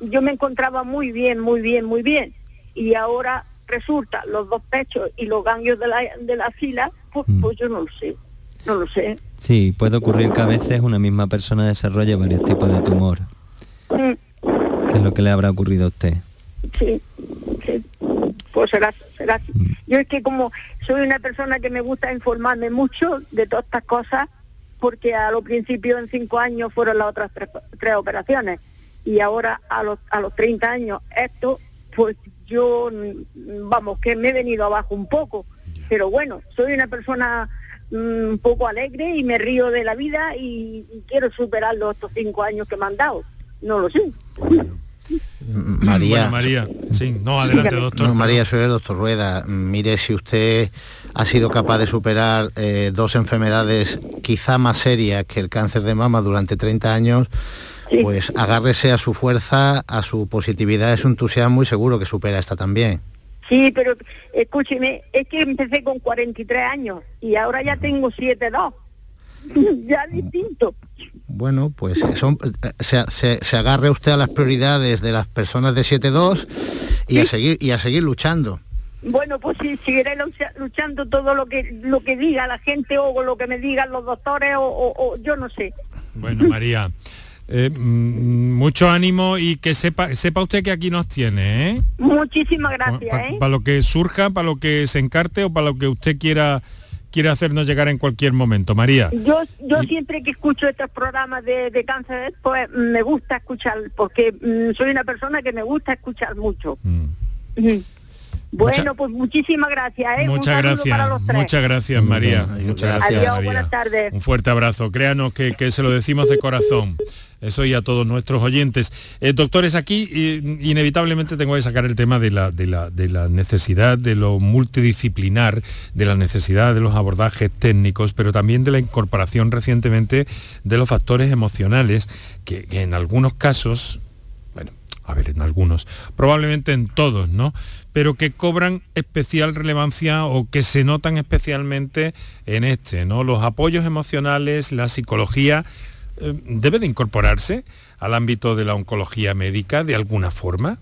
S15: yo me encontraba muy bien, muy bien, muy bien, y ahora resulta los dos pechos y los ganglios de la, de la fila, pues,
S8: Mm.
S15: pues yo no lo sé, no lo sé.
S8: Sí, puede ocurrir que a veces una misma persona desarrolle varios tipos de tumor,
S15: Mm,
S8: que es lo que le habrá ocurrido a usted.
S15: Sí, sí. Pues será, será así. Yo es que como soy una persona que me gusta informarme mucho de todas estas cosas, porque a los principios en cinco años fueron las otras tres, tres operaciones y ahora a los, a los 30 años esto, pues yo, mm, vamos, que me he venido abajo un poco, pero bueno, soy una persona mm, un poco alegre y me río de la vida y, y quiero superar los estos cinco años que me han dado. No lo sé.
S7: María,
S2: Bueno, María. Sí, no, adelante, doctor.
S7: María, soy el doctor Rueda. Mire, si usted ha sido capaz de superar eh, dos enfermedades quizá más serias que el cáncer de mama durante 30 años, pues agárrese a su fuerza, a su positividad, a su entusiasmo y seguro que supera esta también.
S15: Sí, pero escúcheme, es que empecé con 43 años y ahora ya tengo 7,2. ya distinto.
S7: Bueno, pues son, se, se, agarre usted a las prioridades de las personas de 7-2 y, a seguir, y a seguir luchando.
S15: Bueno, pues sí, seguiré luchando todo lo que lo que diga la gente o lo que me digan los doctores o, yo no sé.
S2: Bueno, María, eh, mm, mucho ánimo y que sepa sepa usted que aquí nos tiene, ¿eh?
S15: Muchísimas gracias,
S2: Para
S15: ¿eh?
S2: lo que surja, para lo que se encarte o para lo que usted quiera quiere hacernos llegar en cualquier momento. María.
S15: Yo, yo siempre que escucho estos programas de, cáncer, pues me gusta escuchar, porque mm, soy una persona que me gusta escuchar mucho. Mm. Bueno, pues muchísimas gracias. ¿eh?
S2: Muchas gracias. Muchas gracias, María. Muchas gracias.
S15: Adiós, buenas tardes.
S2: Un fuerte abrazo. Créanos que, que se lo decimos de corazón. Eso y a todos nuestros oyentes. Eh, doctores, aquí inevitablemente tengo que sacar el tema de la, de, la, de la, necesidad de lo multidisciplinar, de la necesidad de los abordajes técnicos, pero también de la incorporación recientemente de los factores emocionales, que, que en algunos casos, a ver, en algunos, probablemente en todos, ¿no? pero que cobran especial relevancia o que se notan especialmente en este, ¿no? Los apoyos emocionales, la psicología eh, debe de incorporarse al ámbito de la oncología médica de alguna forma?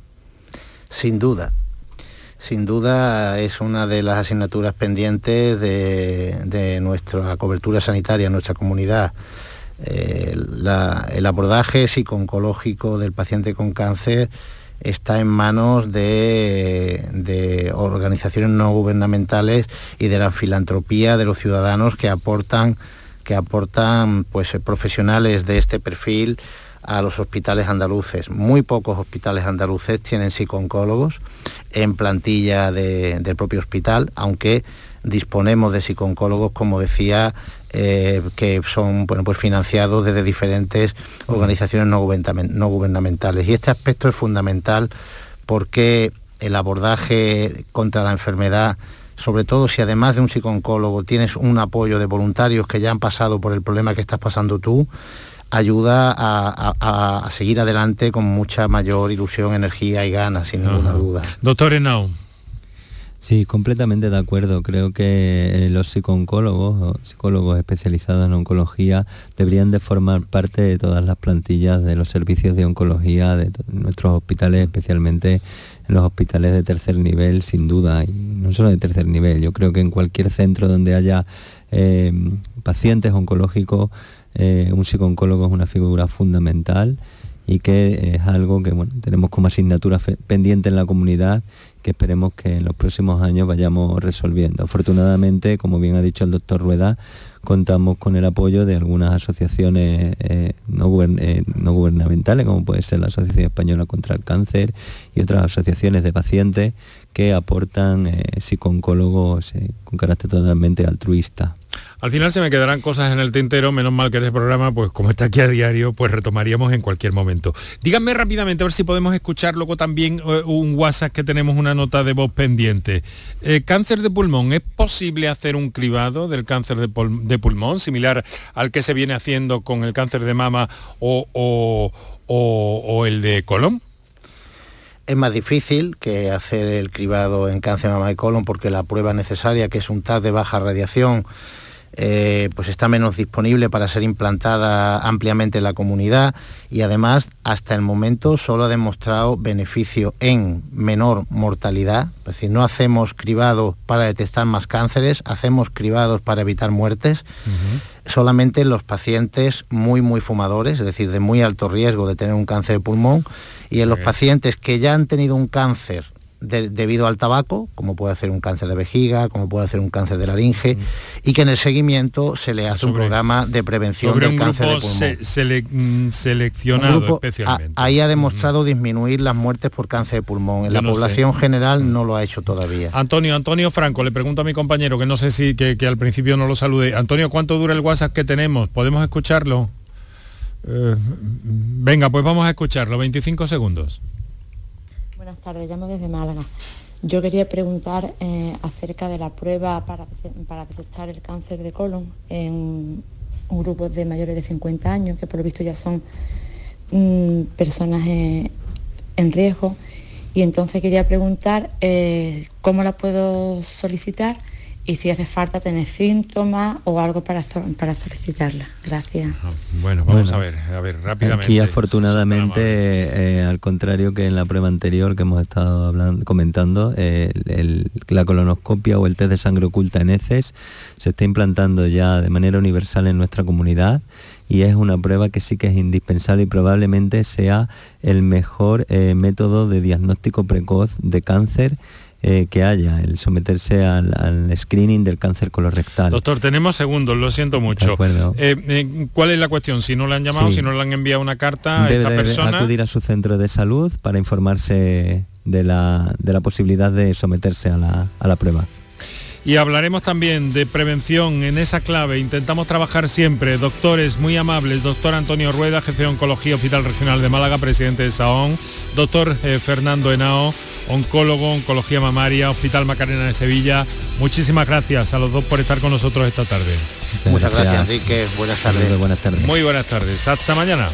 S7: Sin duda. Sin duda es una de las asignaturas pendientes de, nuestra cobertura sanitaria en nuestra comunidad. Eh, el abordaje psico-oncológico del paciente con cáncer está en manos de, de, organizaciones no gubernamentales y de la filantropía de los ciudadanos que aportan que aportan pues, eh, profesionales de este perfil a los hospitales andaluces. Muy pocos hospitales andaluces tienen psicooncólogos en plantilla del propio hospital, aunque disponemos de psicooncólogos, como decía, eh, que son bueno, pues financiados desde diferentes organizaciones no gubernamentales. Y este aspecto es fundamental porque el abordaje contra la enfermedad sobre todo si además de un psicooncólogo tienes un apoyo de voluntarios que ya han pasado por el problema que estás pasando tú, ayuda a, seguir adelante con mucha mayor ilusión, energía y ganas, sin ninguna duda.
S2: Doctor Henao.
S8: Sí, completamente de acuerdo. Creo que eh, los psicooncólogos, psicólogos especializados en oncología, deberían de formar parte de todas las plantillas de los servicios de oncología de nuestros hospitales, especialmente en los hospitales de tercer nivel, sin duda, y no solo de tercer nivel, yo creo que en cualquier centro donde haya eh, pacientes oncológicos, eh, un psicooncólogo es una figura fundamental y que es algo que tenemos como asignatura pendiente en la comunidad que esperemos que en los próximos años vayamos resolviendo. Afortunadamente, como bien ha dicho el doctor Rueda, contamos con el apoyo de algunas asociaciones eh, eh, no, gubernamentales, como puede ser la Asociación Española contra el Cáncer y otras asociaciones de pacientes que aportan eh, psicooncólogos con carácter totalmente altruista.
S2: Al final se me quedarán cosas en el tintero, menos mal que este programa, pues como está aquí a diario, pues retomaríamos en cualquier momento. Díganme rápidamente, a ver si podemos escuchar luego también eh, un WhatsApp que tenemos una nota de voz pendiente. Eh, cáncer de pulmón, ¿es posible hacer un cribado del cáncer de, pulmón, similar al que se viene haciendo con el cáncer de mama o, o el de colon?
S7: Es más difícil que hacer el cribado en cáncer de mama y colon porque la prueba necesaria, que es un TAC de baja radiación, eh, pues está menos disponible para ser implantada ampliamente en la comunidad y además hasta el momento solo ha demostrado beneficio en menor mortalidad, es decir, no hacemos cribados para detectar más cánceres, hacemos cribados para evitar muertes. Solamente en los pacientes muy, muy fumadores, es decir, de muy alto riesgo de tener un cáncer de pulmón, y en los pacientes que ya han tenido un cáncer debido al tabaco, como puede hacer un cáncer de vejiga, como puede hacer un cáncer de laringe, y que en el seguimiento se le hace un programa de prevención del cáncer de
S2: pulmón. Mm, seleccionado especialmente.
S7: ahí ha demostrado disminuir las muertes por cáncer de pulmón. En la población general no lo ha hecho todavía.
S2: Antonio, Antonio Franco, le pregunto a mi compañero, que no sé si que, al principio no lo salude. Antonio, ¿cuánto dura el WhatsApp que tenemos? ¿Podemos escucharlo? Eh, venga, pues vamos a escucharlo, 25 segundos
S16: tardes, llamo desde Málaga. Yo quería preguntar eh, acerca de la prueba para, para detectar el cáncer de colon en un grupo de mayores de 50 años, que por lo visto ya son mm, personas eh, en riesgo. Y entonces quería preguntar eh, cómo la puedo solicitar y si hace falta tener síntomas o algo para, para solicitarla. Gracias.
S2: Bueno, vamos a ver, a ver, rápidamente.
S8: Aquí afortunadamente, eh, al contrario que en la prueba anterior que hemos estado hablando, comentando, la colonoscopia o el test de sangre oculta en heces se está implantando ya de manera universal en nuestra comunidad y es una prueba que sí que es indispensable y probablemente sea el mejor eh, método de diagnóstico precoz de cáncer eh, que haya, el someterse al, screening del cáncer colorectal.
S2: Doctor, tenemos segundos, lo siento mucho. Eh, eh, ¿Cuál es la cuestión? Si no le han llamado, si no le han enviado una carta a esta persona...
S8: acudir a su centro de salud para informarse de la, de la posibilidad de someterse a la, a la prueba.
S2: Y hablaremos también de prevención en esa clave. Intentamos trabajar siempre. Doctores muy amables. Doctor Antonio Rueda, jefe de Oncología Hospital Regional de Málaga, presidente de SAON. Doctor Fernando Henao, oncólogo, oncología mamaria, Hospital Macarena de Sevilla. Muchísimas gracias a los dos por estar con nosotros esta tarde.
S7: Muchas, gracias, Enrique. Buenas tardes.
S8: Buenas tardes.
S2: Muy buenas tardes. Hasta mañana.